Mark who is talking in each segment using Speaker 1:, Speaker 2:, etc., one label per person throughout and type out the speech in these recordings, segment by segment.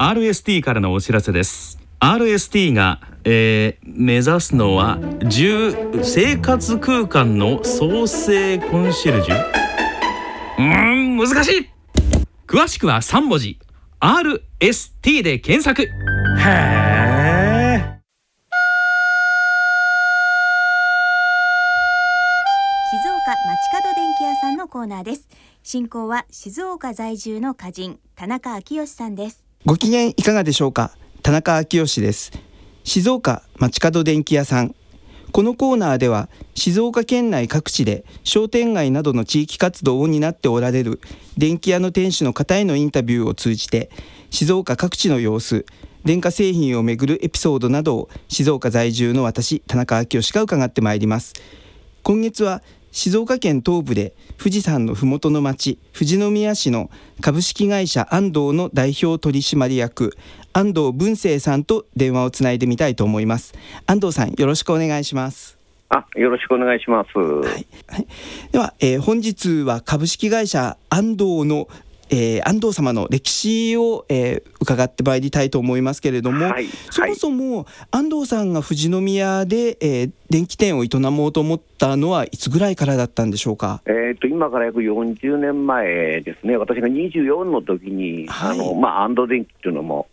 Speaker 1: RST からのお知らせです。RST が、えー、目指すのは住生活空間の創生コンシェルジュ？うーん難しい。詳しくは3文字。RST で検索。へえ
Speaker 2: 静岡街角電気屋さんのコーナーです。進行は静岡在住の歌人田中昭義さんです
Speaker 3: ご機嫌いかがでしょうか？田中昭義です。静岡街角電気屋さん。このコーナーでは静岡県内各地で商店街などの地域活動を担っておられる電気屋の店主の方へのインタビューを通じて静岡各地の様子電化製品をめぐるエピソードなどを静岡在住の私田中昭義が伺ってまいります。今月は静岡県東部で富士山の麓の町富士宮市の株式会社安藤の代表取締役安藤文生さんと電話をつないでみたいと思います。安藤さんよろしくお願いします。
Speaker 4: あ、よろしくお願いします。
Speaker 3: はい、はい、では、えー、本日は株式会社安藤のえー、安藤様の歴史を、えー、伺ってまいりたいと思いますけれども、はい、そもそも安藤さんが富士宮で、えー、電気店を営もうと思ったのはいつぐらいからだったんでしょうか、
Speaker 4: えーと、今から約40年前ですね、私が24の時に、はい、あのまあ、安藤電気っていうのも、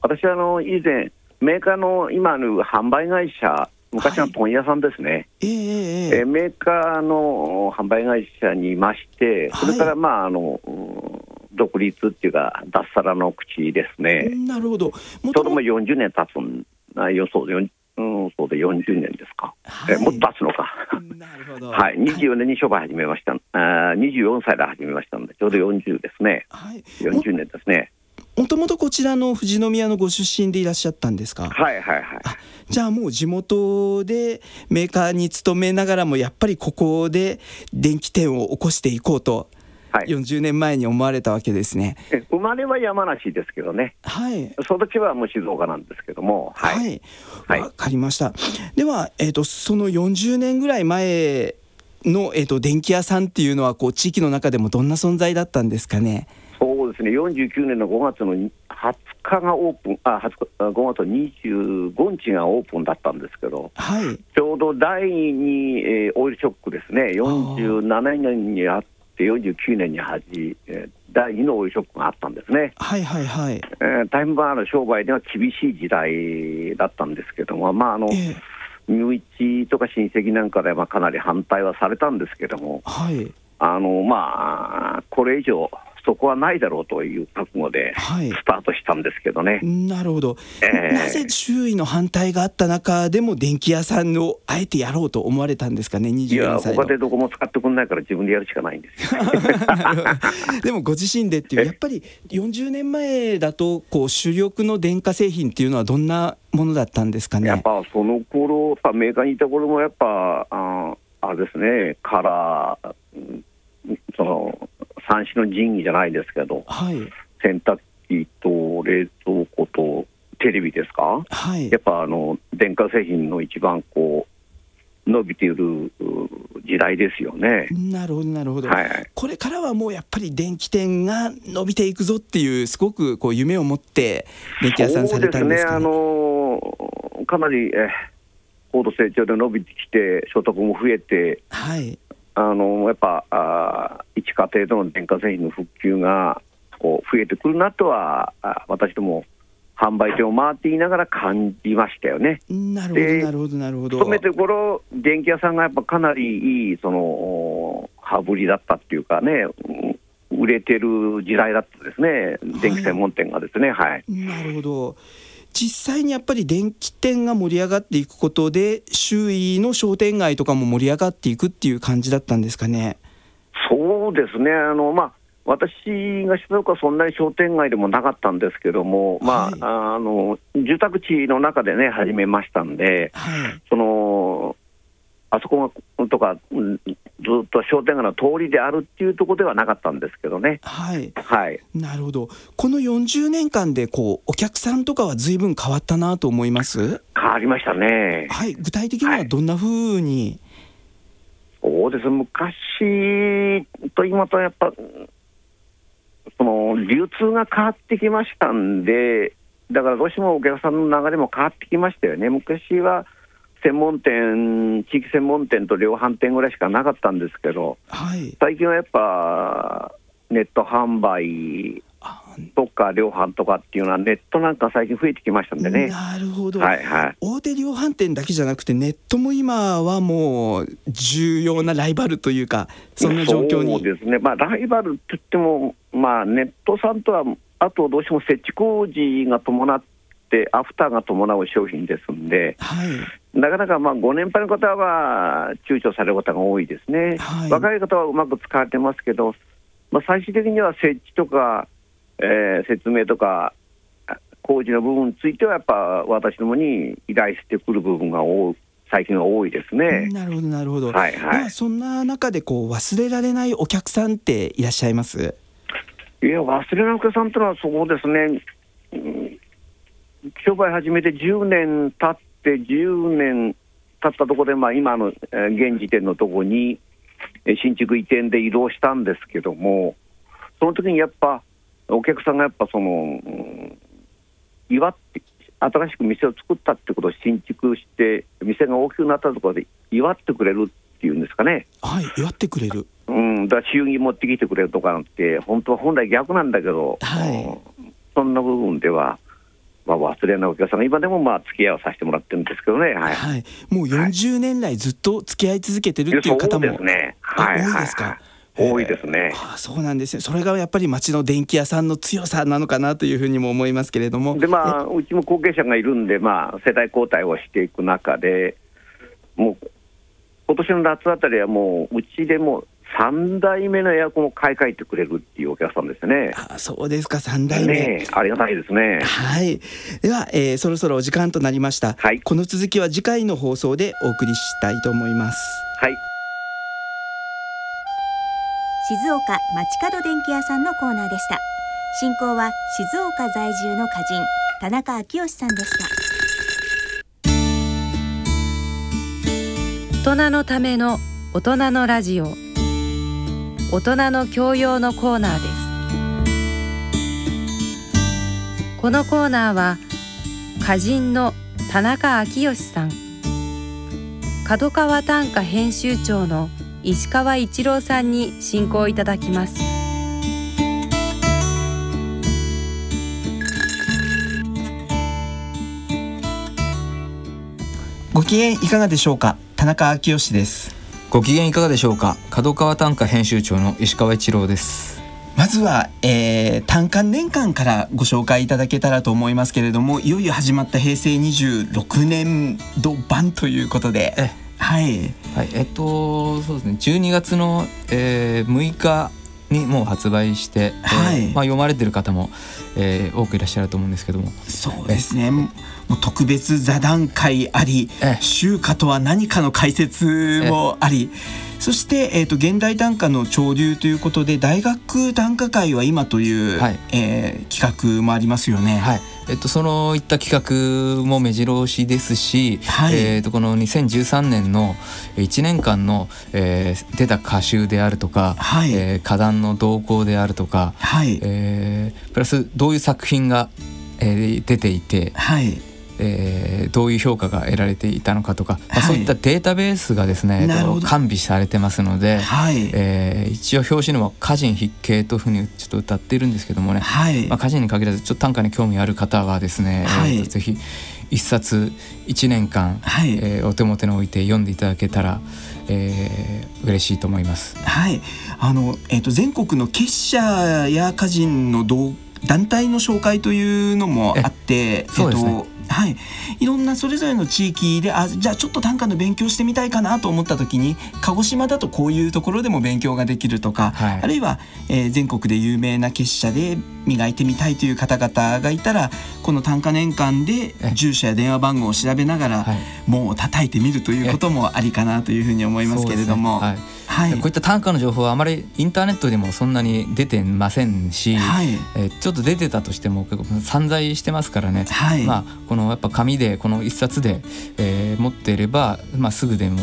Speaker 4: 私はあの以前、メーカーの今の販売会社、昔の問屋さんですね、はい、えー、えー、メーカーの販売会社にいまして、それから、まああの、独立っていうか、脱サラの口ですね。
Speaker 3: なるほど。ち
Speaker 4: ょうどもう40年経つんな予想で、うん、そうで40年ですか。はい、えもっと経つのか。なるほど。はい、24年に商売始めました。あ24歳で始めましたので、ちょうど40ですね。はい、40年ですね。
Speaker 3: もともとこちらの富士宮のご出身でいらっしゃったんですか？
Speaker 4: はいはいはい。
Speaker 3: じゃあもう地元でメーカーに勤めながらもやっぱりここで電気店を起こしていこうとはい、40年前に思われたわけですね。
Speaker 4: 生まれは山梨ですけどね、はい、育ちはもう静岡なんですけども、
Speaker 3: はい、はい、分かりました。では、えーと、その40年ぐらい前の、えーと、電気屋さんっていうのはこう地域の中でもどんな存在だったんですかね？
Speaker 4: そうですね。49年の5月の20日がオープン、あ5月の25日がオープンだったんですけど、はい、ちょうど第2、えー、オイルショックですね、47年にあって、って49年に始め第2のオイルショックがあったんですね。
Speaker 3: はいはいはい。
Speaker 4: えー、タイムバーの商売では厳しい時代だったんですけども、まああの、えー、身内とか親戚なんかではかなり反対はされたんですけども、はい、あのまあこれ以上そこはないだろうという覚悟でスタートしたんですけどね。はい、
Speaker 3: なるほど、えー、なぜ周囲の反対があった中でも電気屋さんをあえてやろうと思われたんですかね、
Speaker 4: いや、他でどこも使ってくれないから自分でやるしかないんですよ。
Speaker 3: でもご自身でっていう、やっぱり40年前だとこう主力の電化製品っていうのはどんなものだったんですかね？
Speaker 4: やっぱその頃メーカーにいた頃もやっぱああれですね、カラー、その三種の神器じゃないですけど、はい、洗濯機と冷蔵庫とテレビですか、はい、やっぱあの電化製品の一番こう伸びている時代ですよね。
Speaker 3: なるほどなるほど、はい、これからはもうやっぱり電気店が伸びていくぞっていうすごくこう夢を持って電気屋さんされたんですかね？ね。あの
Speaker 4: ー、かなりえ高度成長で伸びてきて所得も増えて、はい、あのやっぱあ一家庭での電化製品の復旧がこう増えてくるなとは私ども販売店を回っていながら感じましたよね。
Speaker 3: なるほどなるほどなるほど。
Speaker 4: 勤めて頃電気屋さんがやっぱかなりいいその羽振りだったっていうかね、売れてる時代だったですね、電気専門店がですね、はい。はい、
Speaker 3: なるほど。実際にやっぱり電気店が盛り上がっていくことで周囲の商店街とかも盛り上がっていくっていう感じだったんですかね。
Speaker 4: そうですね。あの、まあ私が静岡はそんなに商店街でもなかったんですけども、まあ、はい、あの住宅地の中でね、始めましたんで、はい、そのあそこがとか、ずっと商店街の通りであるっていうところではなかったんですけどね。
Speaker 3: はい、はい、なるほど、この40年間でこうお客さんとかはずいぶん変わったなと思います？
Speaker 4: 変わりましたね。
Speaker 3: はい、具体的にはどんなふうに、
Speaker 4: はい、そうです昔と今とやっぱその流通が変わってきましたんで、だからどうしてもお客さんの流れも変わってきましたよね。昔は専門店、地域専門店と量販店ぐらいしかなかったんですけど、
Speaker 3: はい、
Speaker 4: 最近はやっぱネット販売とか量販とかっていうのは、ネットなんか最近増えてきましたんでね。
Speaker 3: なるほど、
Speaker 4: はいはい、
Speaker 3: 大手量販店だけじゃなくて、ネットも今はもう重要なライバルというか、そんな状況に。
Speaker 4: そうですね、まあ、ライバルって言っても、まあ、ネットさんとは、あとどうしても設置工事が伴って、アフターが伴う商品ですんで、
Speaker 3: はい、
Speaker 4: なかなかまあご年配の方は躊躇される方が多いですね、はい、若い方はうまく使われてますけど、まあ、最終的には設置とか、えー、説明とか、工事の部分については、やっぱ私どもに依頼してくる部分が多い。最近は多いですね。
Speaker 3: なるほど、なるほど。
Speaker 4: はいはい。
Speaker 3: そんな中で、こう忘れられないお客さんっていらっしゃいます？
Speaker 4: いや、忘れないお客さんというのは、そうですね。うん、商売始めて10年経って、10年経ったところで、まあ、今の、えー、現時点のところに、新築移転で移動したんですけども、その時にやっぱ、お客さんがやっぱその、うん、祝って、新しく店を作ったってことを新築して、店が大きくなったところで祝ってくれるっていうんですかね。
Speaker 3: はい、祝ってくれる。
Speaker 4: うん、だから祝儀持ってきてくれるとかなんて、本当は本来逆なんだけど、
Speaker 3: はい、
Speaker 4: そんな部分では、まあ、忘れないお客さんが今でもまあ付き合いをさせてもらってるんですけどね、はい、
Speaker 3: はい、もう40年来ずっと付き合い続けてるっていう方も、
Speaker 4: そうですね、はい、多いですか？多いですね。
Speaker 3: あそうなんですね。それがやっぱり町の電気屋さんの強さなのかなというふうにも思いますけれども。
Speaker 4: でまあうちも後継者がいるんでまあ世代交代をしていく中で、もう今年の夏あたりはもううちでも3代目のエアコンを買い替えてくれるっていうお客さんですね。
Speaker 3: あそうですか、3代目、
Speaker 4: ね。ありがたいですね。
Speaker 3: はい。では、えー、そろそろお時間となりました。
Speaker 4: はい。
Speaker 3: この続きは次回の放送でお送りしたいと思います。
Speaker 4: はい。
Speaker 2: 静岡町角電気屋さんのコーナーでした。進行は静岡在住の歌人田中昭義さんでした。
Speaker 5: 大人のための大人のラジオ。大人の教養のコーナーです。このコーナーは歌人の田中昭義さん角川短歌編集長の石川一郎さんに進行いただきます。
Speaker 3: ご機嫌いかがでしょうか？田中昭義です。
Speaker 6: ご機嫌いかがでしょうか？角川短歌編集長の石川一郎です。
Speaker 3: まずは、えー、短歌年間からご紹介いただけたらと思いますけれどもいよいよ始まった平成26年度版ということで。はい、
Speaker 6: はい、えっとそうですね。12月の、えー、6日にもう発売して、はい、えー、まあ、読まれてる方も、えー、多くいらっしゃると思うんですけども。
Speaker 3: そうですね。もう特別座談会あり集歌とは何かの解説もあり。そして、えーと、現代短歌の潮流ということで大学短歌会は今という、はい、えー、企画もありますよね。
Speaker 6: はいえっと、そのいった企画も目白押しですし、はい、えっとこの2013年の1年間の、えー、出た歌集であるとか、はい、えー、歌壇の動向であるとか、はい。えー、プラスどういう作品が、えー、出ていて、はいえー、どういう評価が得られていたのかとか、まあ、そういったデータベースがですね、完備されてますので、はい。えー、一応表紙のは歌人筆形というふうにちょっと歌っているんですけどもね、はい。まあ、歌人に限らずちょっと短歌に興味ある方はですね、はい。えー、ぜひ一冊一年間、はい。えー、お手元に置いて読んでいただけたらえー、嬉しいと思います。
Speaker 3: はい、あのえっ、ー、と全国の結社や歌人の団体の紹介というのもあって、
Speaker 6: そうですね。
Speaker 3: はい、いろんなそれぞれの地域であじゃあちょっと短歌の勉強してみたいかなと思った時に鹿児島だとこういうところでも勉強ができるとか、はい、あるいは、えー、全国で有名な結社で磨いてみたいという方々がいたらこの短歌年間で住所や電話番号を調べながら、もう叩いてみるということもありかなというふうに思いますけれども。
Speaker 6: はい、こういった短歌の情報はあまりインターネットでもそんなに出てませんし、はい、えー、ちょっと出てたとしても散在してますからね、はい、まあ、このやっぱ紙でこの一冊で、えー、持っていれば、まあ、すぐでも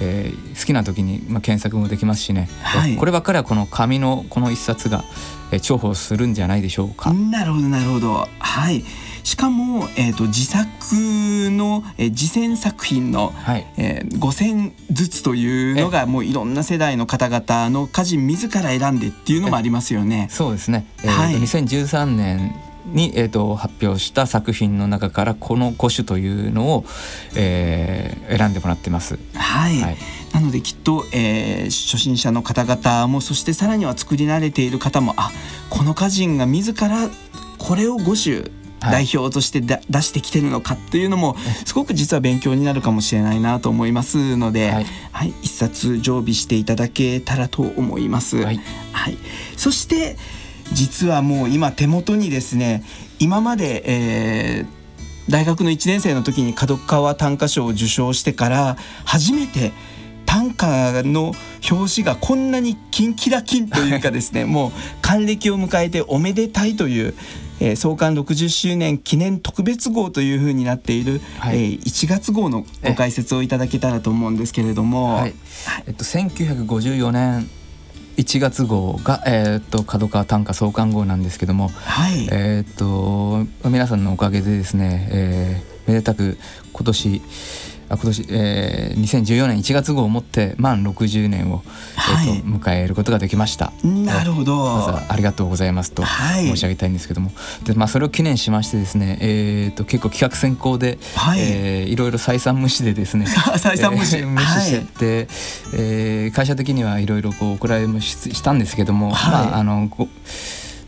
Speaker 6: えー、好きな時に、まあ、検索もできますしね、はい、こればっかりはこの紙のこの一冊が、えー、重宝するんじゃないでしょうか。
Speaker 3: なるほどなるほど。はいしかも、えーと、自作の、えー、自選作品の、はい、えー、5選ずつというのがもういろんな世代の方々の歌人自ら選んでっていうのもありますよね。
Speaker 6: そうですね、えー、はい、2013年に、えーと、発表した作品の中からこの5種というのを、えー、選んでもらってます。
Speaker 3: はい、はい、なのできっと、えー、初心者の方々もそしてさらには作り慣れている方もあこの歌人が自らこれを5種代表としてだ、出してきてるのかというのもすごく実は勉強になるかもしれないなと思いますので、はい、はい、一冊常備していただけたらと思います。はい、はい、そして実はもう今手元にですね今まで、えー、大学の1年生の時に角川短歌賞を受賞してから初めて短歌の表紙がこんなにキンキラキンというかですね もう還暦を迎えておめでたいというえー、創刊60周年記念特別号というふうになっている、はい、えー、1月号のご解説をいただけたらと思うんですけれども、はい、
Speaker 6: えっと、1954年1月号が、えー、っと角川短歌創刊号なんですけども、はい、えー、っと皆さんのおかげでですね、えー、めでたく今年今年、えー、2014年1月号をもって満60年を、はい、えーと、迎えることができました。
Speaker 3: なるほど。
Speaker 6: まずはありがとうございますと申し上げたいんですけども、はい、でまあそれを記念しましてですね、えーと結構企画選考で、はい。えー、いろいろ採算無視でですね、
Speaker 3: 採算無視、えー、
Speaker 6: 無視してて、はい、えー、会社的にはいろいろこうお蔵入れもしたんですけども、はい、まああの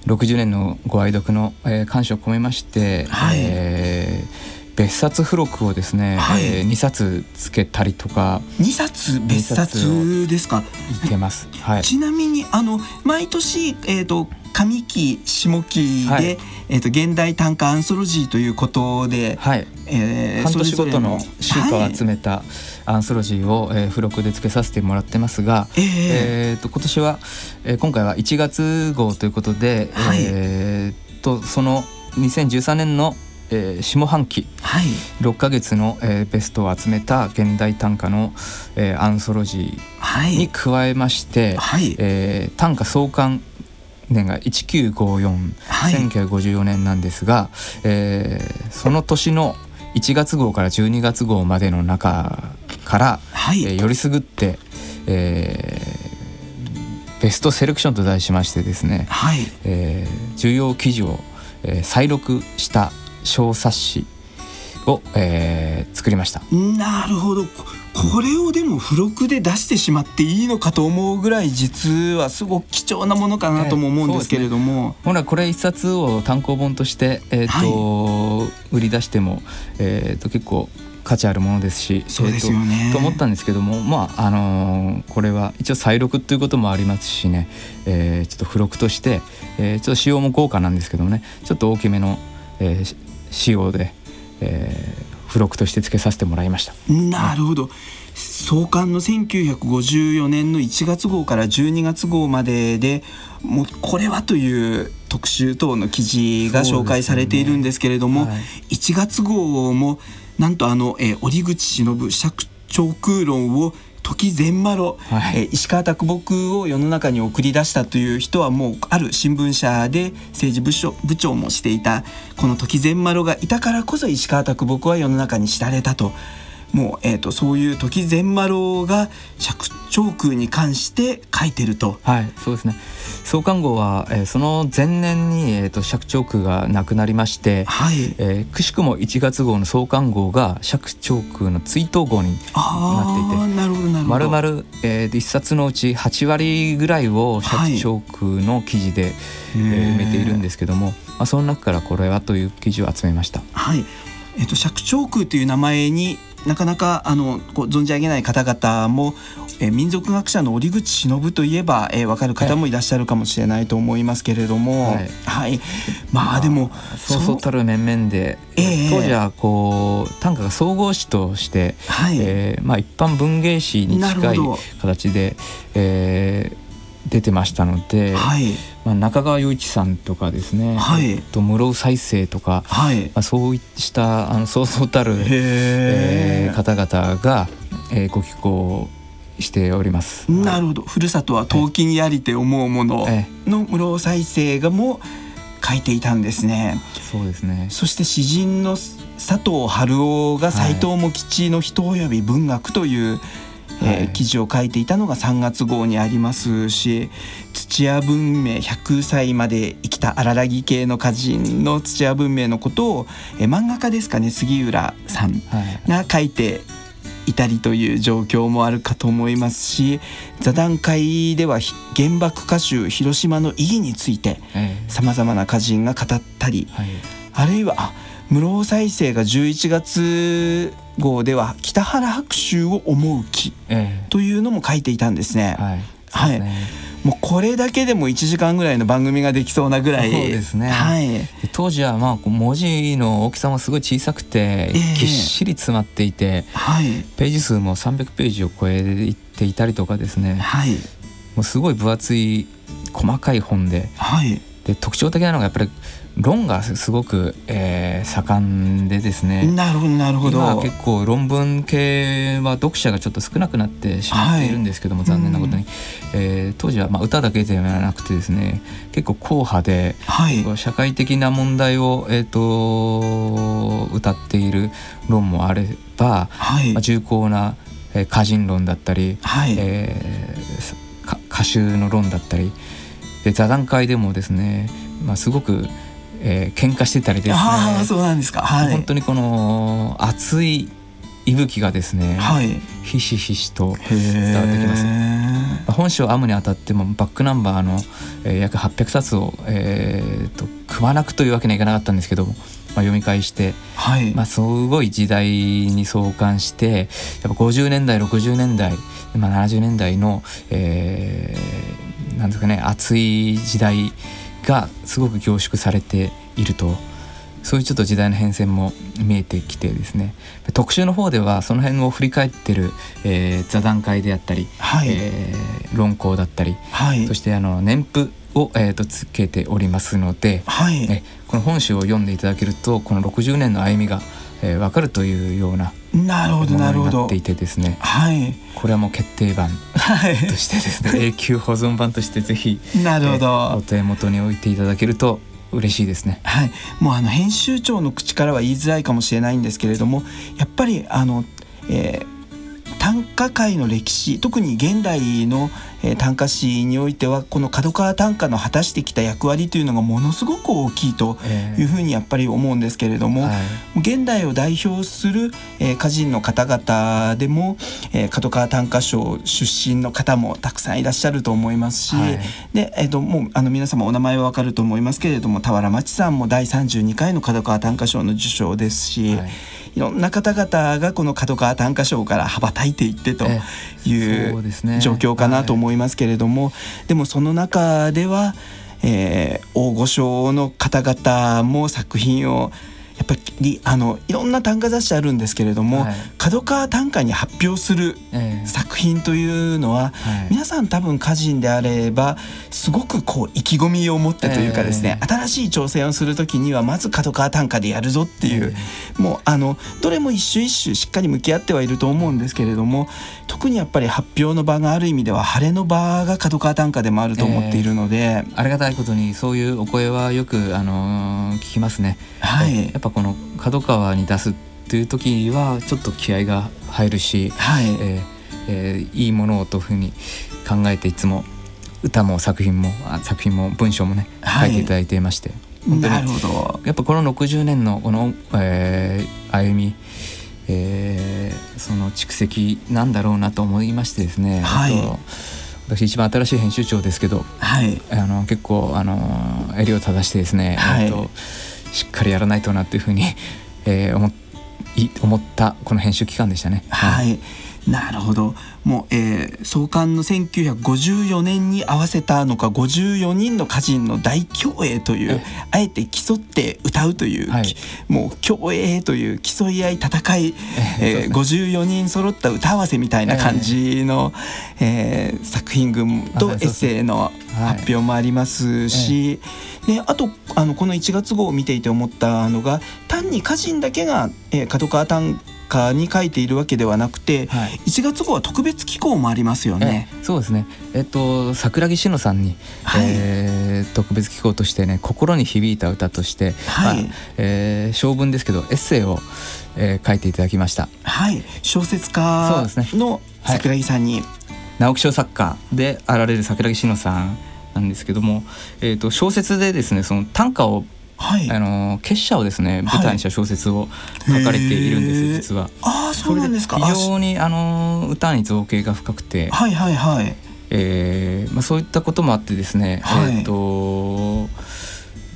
Speaker 6: 60年のご愛読の、えー、感謝を込めまして、はい、えー別冊付録をですね、はい、えー、2冊つけたりとか。
Speaker 3: 2冊別冊ですか？
Speaker 6: いけます、
Speaker 3: はい、ちなみにあの毎年、えーと、上期下期で、はい、えーと、現代短歌アンソロジーということで、
Speaker 6: はい。えー、半年ごとの集歌を集めたアンソロジーを、えー、付録で付けさせてもらってますが、えー、えーと今年は、えー、今回は1月号ということで、はい、えー、とその2013年のえー、下半期、はい、6か月の、えー、ベストを集めた現代短歌の、えー、アンソロジーに加えまして、はい、えー、短歌創刊年が1954、はい、1954年なんですが、えー、その年の1月号から12月号までの中から、はい、えー、よりすぐって、えー、ベストセレクションと題しましてですね、はい。えー、重要記事を、えー、再録した小冊子を、えー、作りました。
Speaker 3: なるほど。これをでも付録で出してしまっていいのかと思うぐらい実はすごく貴重なものかなとも思うんですけれども、えーね、
Speaker 6: ほらこれ一冊を単行本として、えーと、はい、売り出しても、えーと、結構価値あるものですし
Speaker 3: そうですよね、
Speaker 6: えー、と思ったんですけどもまああのー、これは一応再録ということもありますしね、えー、ちょっと付録として、えー、ちょっと仕様も豪華なんですけどもね。ちょっと大きめの、えー、仕様で、えー、付録として付けさせてもらいました。
Speaker 3: なるほど、創刊の1954年の1月号から12月号まででもうこれはという特集等の記事が紹介されているんですけれども、ねはい、1月号もなんとあの、えー、折口忍尺長空論を時善麻呂、はい、え石川啄木を世の中に送り出したという人はもうある新聞社で政治部署部長もしていたこの時善麻呂がいたからこそ石川啄木は世の中に知られたと。もう、えーと、そういう時善麻呂が尺長空に関して書いてると。
Speaker 6: はいそうですね。創刊号は、えー、その前年に、えーと、尺長空がなくなりまして、はい。えー、くしくも1月号の創刊号が尺長空の追悼号になっていてなるほどなるほど。丸々、えー、1冊のうち8割ぐらいを尺長空の記事で、はい、えー、埋めているんですけども、まあ、その中からこれはという記事を集めました。
Speaker 3: はい。えーと、尺長空という名前になかなかあの存じ上げない方々も、えー、民族学者の折口忍といえば、えー、分かる方もいらっしゃるかもしれないと思いますけれども、はい、はい、まあでも、
Speaker 6: そうそうたる面々で、えー、当時はこう短歌が総合詩として、はい。えーまあ、一般文芸誌に近い形で、えー、出てましたので、はい、まあ、中川雄一さんとかですね、はい、と室生再生とか、はいまあ、そうしたあのそうそうたる、えー、方々が、えー、ご寄稿しております。
Speaker 3: なるほど。ふるさとは陶器にありて思うものの室尾再生がも書いていたんですね。
Speaker 6: そうですね。
Speaker 3: そして詩人の佐藤春夫が斎藤茂吉の人及び文学という、えー、記事を書いていたのが3月号にありますし土屋文明100歳まで生きた荒らぎ系の歌人の土屋文明のことを、えー、漫画家ですかね杉浦さんが書いていたりという状況もあるかと思いますし座談会では原爆歌集広島の意義についてさまざまな歌人が語ったり、はい、あるいはあ室尾再生が11月号では北原白秋を思う気というのも書いていたんですね。はい、はい。もうこれだけでも1時間ぐらいの番組ができそうなぐらい。
Speaker 6: そうですね、はい、当時はまあ文字の大きさもすごい小さくて、ぎっしり詰まっていて、はい、ページ数も300ページを超えていたりとかですね、はい、もうすごい分厚い細かい本で,、はい、で特徴的なのがやっぱり論がすごく、えー、盛んでですね。
Speaker 3: なるほどなるほど。
Speaker 6: 今結構論文系は読者がちょっと少なくなってしまっているんですけども、はい、残念なことに、うん、えー、当時はまあ歌だけではなくてですね結構硬派で、はい、社会的な問題を、えーと、歌っている論もあれば、はい、まあ、重厚な、えー、歌人論だったり、はい。えー、歌集の論だったりで座談会でもですね、まあ、すごくえー、喧嘩してたりですね。
Speaker 3: あそうなんですか、は
Speaker 6: い、本当にこの熱い息吹がですね、はい、ひしひしと伝わってきます。本書を編むにあたってもバックナンバーの、えー、約800冊を、えーと、くまなくというわけにはいかなかったんですけども、まあ、読み返して、はい、まあ、すごい時代に相関してやっぱ50年代60年代、まあ、70年代の、えー、なんですかね熱い時代がすごく凝縮されていると。そういうちょっと時代の変遷も見えてきてですね。特集の方ではその辺を振り返ってる、えー、座談会であったり、はい、えー、論考だったり、はい、そしてあの年譜を、えーと、つけておりますので、はい、えこの本誌を読んでいただけるとこの60年の歩みがえー、分かるというようななるほどなるほど。なっていてですね、はい、これはもう決定版としてですね、はい、永久保存版としてぜひなるほど、えー、お手元に置いていただけると嬉しいですね。
Speaker 3: はい、もうあの編集長の口からは言いづらいかもしれないんですけれども、やっぱりあの、えー、短歌界の歴史特に現代の、えー、短歌史においてはこの角川短歌の果たしてきた役割というのがものすごく大きいというふうにやっぱり思うんですけれども、えーはい、現代を代表する、えー、歌人の方々でも、えー、角川短歌賞出身の方もたくさんいらっしゃると思いますし、はい、で、えーと、もうあの皆様お名前はわかると思いますけれども俵町さんも第32回の角川短歌賞の受賞ですし。はい。いろんな方々がこの角川短歌賞から羽ばたいていってという状況かなと思います思いますけれども、でもその中では、えー、大御所の方々も作品をっぱりあのいろんな短歌雑誌あるんですけれども、はい、角川短歌に発表する作品というのは、えー、皆さん多分歌人であればすごくこう意気込みを持ってというかですね、えー、新しい挑戦をする時にはまず角川短歌でやるぞっていう、えー、もうあのどれも一種一種しっかり向き合ってはいると思うんですけれども特にやっぱり発表の場がある意味では晴れの場が角川短歌でもあると思っているので、
Speaker 6: ありがたいことにそういうお声はよくあの聞きますね。はい、やっぱこの角川に出すっていう時はちょっと気合が入るし、はい。えーえー、いいものをというふうに考えていつも歌も作品も作品も文章もね、書いていただいていまして
Speaker 3: 本当に
Speaker 6: やっぱこの60年のこの、えー、歩み、えー、その蓄積なんだろうなと思いましてですね、はい、私一番新しい編集長ですけど、はい、あの結構あの襟を正してですね、はい、としっかりやらないとなというふうに、えー、思思ったこの編集期間でしたね。
Speaker 3: はい、はいなるほど。もう、えー、創刊の1954年に合わせたのか54人の歌人の大競泳というあえて競って歌うという、はい、もう競泳という競い合い戦い、えー、54人揃った歌合わせみたいな感じの、えー、作品群とエッセイの発表もありますし、であとあのこの1月号を見ていて思ったのが単に歌人だけが、えー、角川短かに書いているわけではなくて、はい、1月号は特別機構もありますよね。
Speaker 6: そうですね。えっと桜木志乃さんに、はい、えー、特別機構としてね心に響いた歌として、はい、まあ、えー、小文ですけどエッセイを、えー、書いていただきました。
Speaker 3: はい、小説家の桜木さんに、
Speaker 6: 直木賞作家であられる桜木志乃さんなんですけども、えーと、小説でですねその短歌をはい、あの結社をですね舞台にした小説を書かれているんです、はい、実は。
Speaker 3: ああそうなんですか。
Speaker 6: 非常にあの歌に造形が深くて、
Speaker 3: はいはいはい。
Speaker 6: えー、まあそういったこともあってですね、はい、えっ、ー、と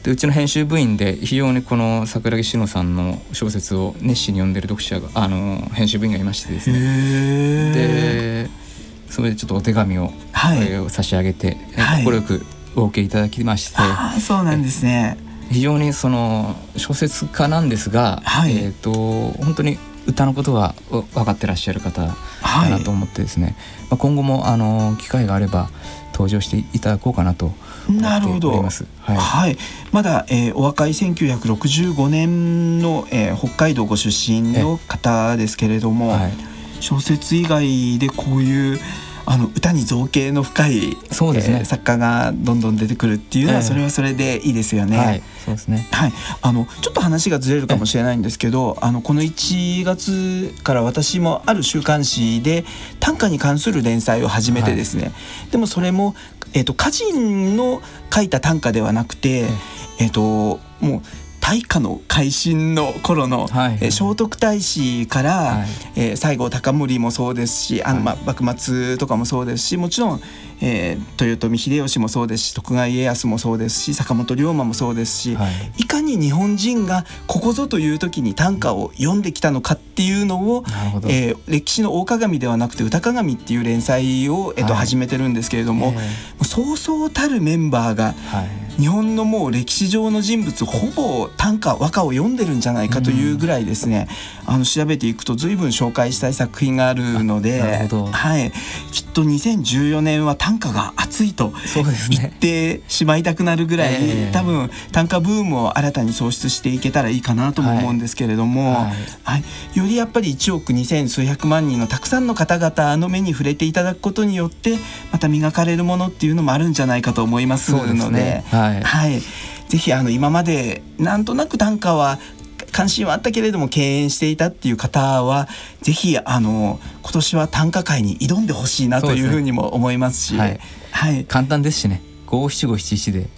Speaker 6: でうちの編集部員で非常にこの桜木志乃さんの小説を熱心に読んでる読者があの編集部員がいましてですね。でそれでちょっとお手紙を、はい、え差し上げて快、くお受けいただきまして、
Speaker 3: あそうなんですね
Speaker 6: 非常にその小説家なんですが、はい、えーと、本当に歌のことが分かってらっしゃる方だなと思ってですね、はい、まあ、今後もあの機会があれば登場していただこうかなとなるほど、はい、
Speaker 3: はい、まだ、えー、お若い1965年の、えー、北海道ご出身の方ですけれども、はい、小説以外でこういうあの歌に造形の深いそうですね、えー、作家がどんどん出てくるっていうのはそれはそれでいいですよね。えー、はい、
Speaker 6: そうですね。
Speaker 3: はい、あのちょっと話がずれるかもしれないんですけど、あのこの1月から私もある週刊誌で短歌に関する連載を始めてですね。はい、でもそれもえっ、ー、と歌人の書いた短歌ではなくて、えっ、ー、ともう大化の改新の頃の、はい、え聖徳太子から、はい、えー、西郷隆盛もそうですしあの、まあ、幕末とかもそうですしもちろんえー、豊臣秀吉もそうですし徳川家康もそうですし坂本龍馬もそうですし、はい、いかに日本人がここぞという時に短歌を読んできたのかっていうのを、えー、歴史の大鏡ではなくて歌鏡っていう連載を、えーと、はい、始めてるんですけれども、えー、そうそうたるメンバーが、はい、日本のもう歴史上の人物ほぼ短歌和歌を読んでるんじゃないかというぐらいですね、うん、あの調べていくと随分紹介したい作品があるので、はい、きっと2014年は短短歌が熱いと言ってしまいたくなるぐらい、ね、多分短歌ブームを新たに創出していけたらいいかなとも思うんですけれども、はい、はい、よりやっぱり1億2,000数百万人のたくさんの方々の目に触れていただくことによってまた磨かれるものっていうのもあるんじゃないかと思いますので。ね、はい、はい、ぜひあの今までなんとなく短歌は関心はあったけれども敬遠していたっていう方はぜひあの今年は短歌会に挑んでほしいなというふうにも思いますし、ね、
Speaker 6: はい、はい、簡単ですしね。五七五七七で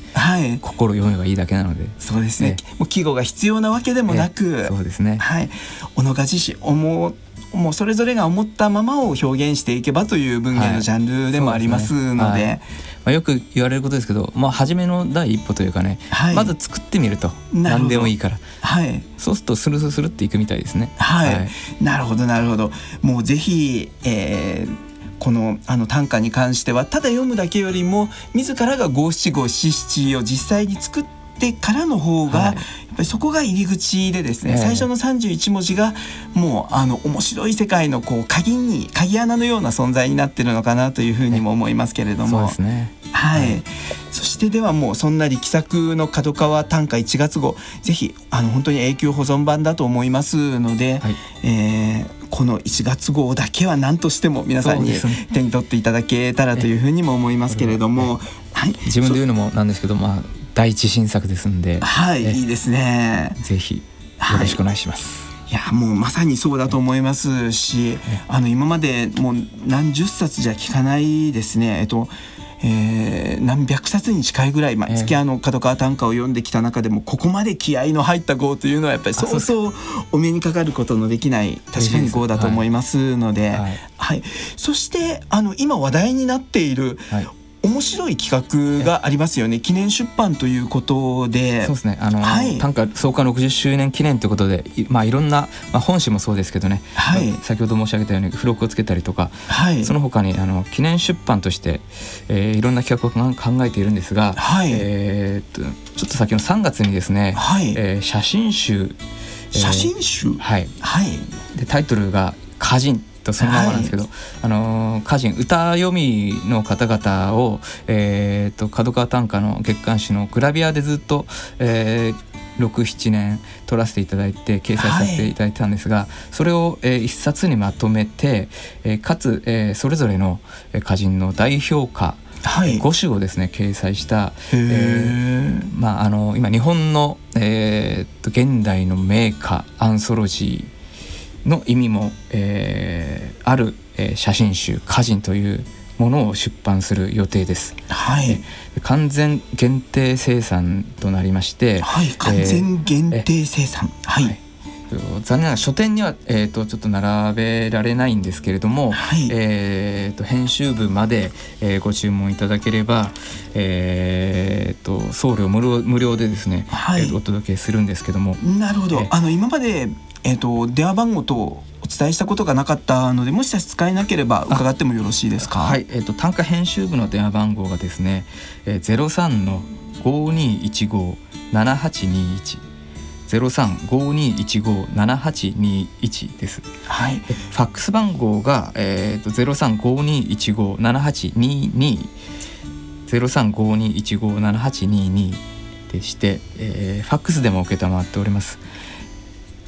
Speaker 6: 心読めばいいだけなので、
Speaker 3: そうですね、もう季語が必要なわけでもなく、
Speaker 6: そうですね。
Speaker 3: はい。小野賀自身思もうそれぞれが思ったままを表現していけばという文芸のジャンルでもありますので。
Speaker 6: まあ、よく言われることですけど、まあ、初めの第一歩というかね、はい、まず作ってみると何でもいいから、はい、そうするとスルスルスルっていくみたいですね。
Speaker 3: はい、はい、なるほどなるほど。もうぜひ、えーこのあの短歌に関してはただ読むだけよりも自らが五七五七七を実際に作ってってからの方が、やっぱりそこが入り口でですね、最初の31文字がもうあの面白い世界のこう鍵に鍵穴のような存在になってるのかなというふうにも思いますけれども。ね、はい、はい、そしてではもうそんな力作の角川短歌1月号ぜひあの本当に永久保存版だと思いますので、はい、えー、この1月号だけは何としても皆さんに手に取っていただけたらというふうにも思いますけれども、
Speaker 6: はい、自分で言うのもなんですけどまあ第一新作ですんで、
Speaker 3: はい、いいですね。
Speaker 6: ぜひよろしくお願いします。
Speaker 3: はい、いやもうまさにそうだと思いますし、あの今までもう何十冊じゃ聞かないですね。えっと。えー、何百冊に近いぐらい毎月あの角川短歌を読んできた中でもここまで気合の入った号というのはやっぱりそうそうお目にかかることのできない確かに号だと思いますので、はい、はいはい、そしてあの今話題になっている面白い企画がありますよね。記念出版ということで。
Speaker 6: そうですね。あの、はい、短歌創刊60周年記念ということでまあいろんな、まあ、本誌もそうですけどね、はい、先ほど申し上げたように付録をつけたりとか、はい、その他にあの記念出版として、えー、いろんな企画を考えているんですが、はい、えー、とちょっと先の3月にですね、はい。えー、写真集
Speaker 3: 写真集、
Speaker 6: はい、はい、でタイトルが「歌人」とそのままなんですけど、はい、あの歌人歌読みの方々を、えーと、角川短歌の月刊誌のグラビアでずっと、えー67年撮らせていただいて掲載させていただいたんですが、はい、それを、えー、一冊にまとめて、えー、かつ、えー、それぞれの歌人の代表歌はい、5首をですね掲載した、えー、まあ、あの今日本の、えー、と現代の名歌アンソロジーの意味も、えー、ある、えー、写真集「歌人」というものを出版する予定です。
Speaker 3: はい。
Speaker 6: 完全限定生産となりまして、
Speaker 3: はい、完全限定生産。はい、はい
Speaker 6: 残念ながら書店には、えーと、ちょっと並べられないんですけれども、はい、えーと、編集部まで、えー、ご注文いただければ、えーと、送料無料無料でですね、はい、えー、お届けするんですけども。
Speaker 3: なるほど、あの今まで、えー、と電話番号とお伝えしたことがなかったのでもしかして使えなければ伺ってもよろしいですか？
Speaker 6: はい、えーと、単価編集部の電話番号がですね、えー、03の5215-7821ゼロ三五二一五七八二一です。
Speaker 3: はい。
Speaker 6: ファックス番号がえっ、ー、とゼロ三五二一五七八二二ゼロ三五二一五七八二二でして、えー、ファックスでも承っております。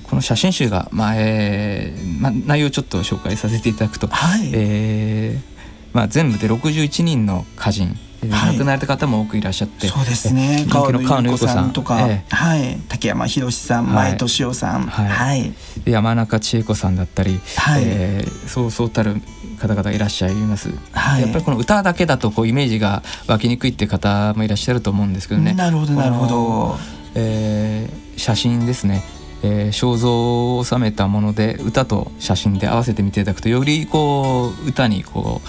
Speaker 6: この写真集が、まあえーまあ、内容をちょっと紹介させていただくと、はい、えーまあ、全部で61人の歌人亡くなられた方も多くいらっしゃって、
Speaker 3: そうですね。
Speaker 6: 川野由子さん。とか、
Speaker 3: ええ、はい、竹山博さん、前俊夫さん、はい。はい、
Speaker 6: 山中千恵子さんだったり、はい。えー、そうそうたる方々いらっしゃいます、はい、やっぱりこの歌だけだとこうイメージが湧きにくいって方もいらっしゃると思うんですけどね。
Speaker 3: なるほどなるほど、
Speaker 6: えー、写真ですね。えー、肖像を収めたもので歌と写真で合わせて見ていただくとよりこう歌にこう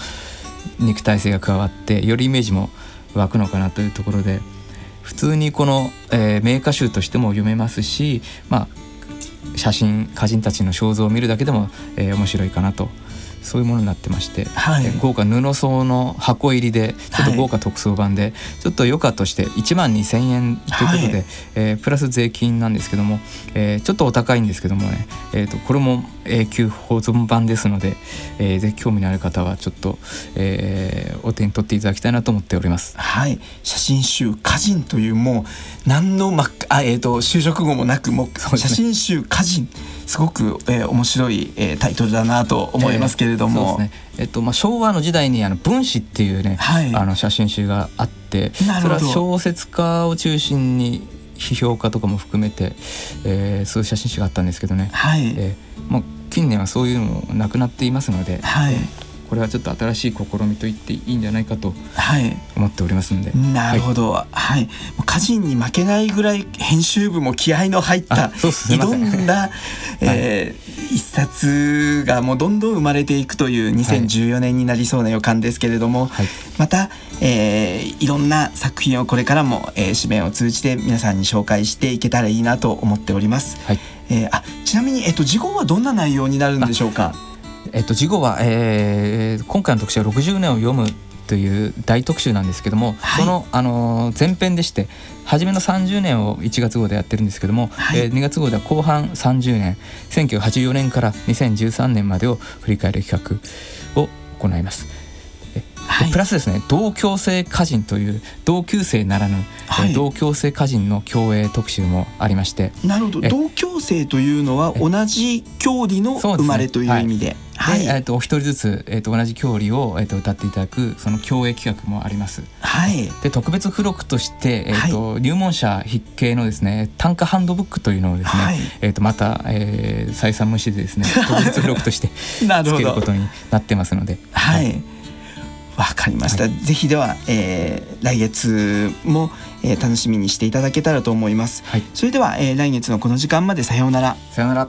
Speaker 6: 肉体性が加わってよりイメージも湧くのかなというところで普通にこの、えー、名歌集としても読めますし、まあ、写真歌人たちの肖像を見るだけでも、えー、面白いかなと。そういうものになってまして、はい、豪華布装の箱入りでちょっと豪華特装版で、はい、ちょっと余価として1万2,000円ということで、はい、えー、プラス税金なんですけども、えー、ちょっとお高いんですけどもね、えーと、これも永久保存版ですので、えー、ぜひ興味のある方はちょっと、えー、お手に取っていただきたいなと思っております。
Speaker 3: はい。写真集歌人というもう何の、まあえーと、就職後もなくもう写真集歌人。すごく、えー、面白い、えー、タイトルだなと思いますけれども、
Speaker 6: えーね、えっとまあ、昭和の時代にあの分子っていうね、はい、あの写真集があってそれは小説家を中心に批評家とかも含めて、えー、そういう写真集があったんですけどね、はい。えーまあ、近年はそういうのもなくなっていますので、はい、これはちょっと新しい試みと言っていいんじゃないかと思っておりますんで、は
Speaker 3: い、なるほど、はい、はい、歌人に負けないぐらい編集部も気合の入った挑ん。だ、えー、一冊がもうどんどん生まれていくという2014年になりそうな予感ですけれども、はい、また、えー、いろんな作品をこれからも、えー、紙面を通じて皆さんに紹介していけたらいいなと思っております。はいえー、あちなみに、えっと、次号はどんな内容になるんでしょうか？
Speaker 6: えっと、次号は、えー、今回の特集は60年を読むという大特集なんですけども、はい、その、あの前編でして初めの30年を1月号でやってるんですけども、はい、えー、2月号では後半30年1984年から2013年までを振り返る企画を行います。はい、プラスですね同郷生歌人という同級生ならぬ、はい、同郷生歌人の共演特集もありまして。
Speaker 3: なるほど。同郷生というのは同じ郷里の生まれという意味で。
Speaker 6: はい、えー、とお一人ずつ、えー、と同じ郷里を、えー、と歌っていただくその共演企画もあります。はい、で特別付録として、えーと、はい、入門者筆記のですね短歌ハンドブックというのをですね、はい、えー、とまた、えー、再三無視でですね 特別付録としてつけることになってますので。
Speaker 3: はいわかりました、はい、ぜひでは、えー、来月も、えー、楽しみにしていただけたらと思います、はい、それでは、えー、来月のこの時間までさようなら。
Speaker 6: さようなら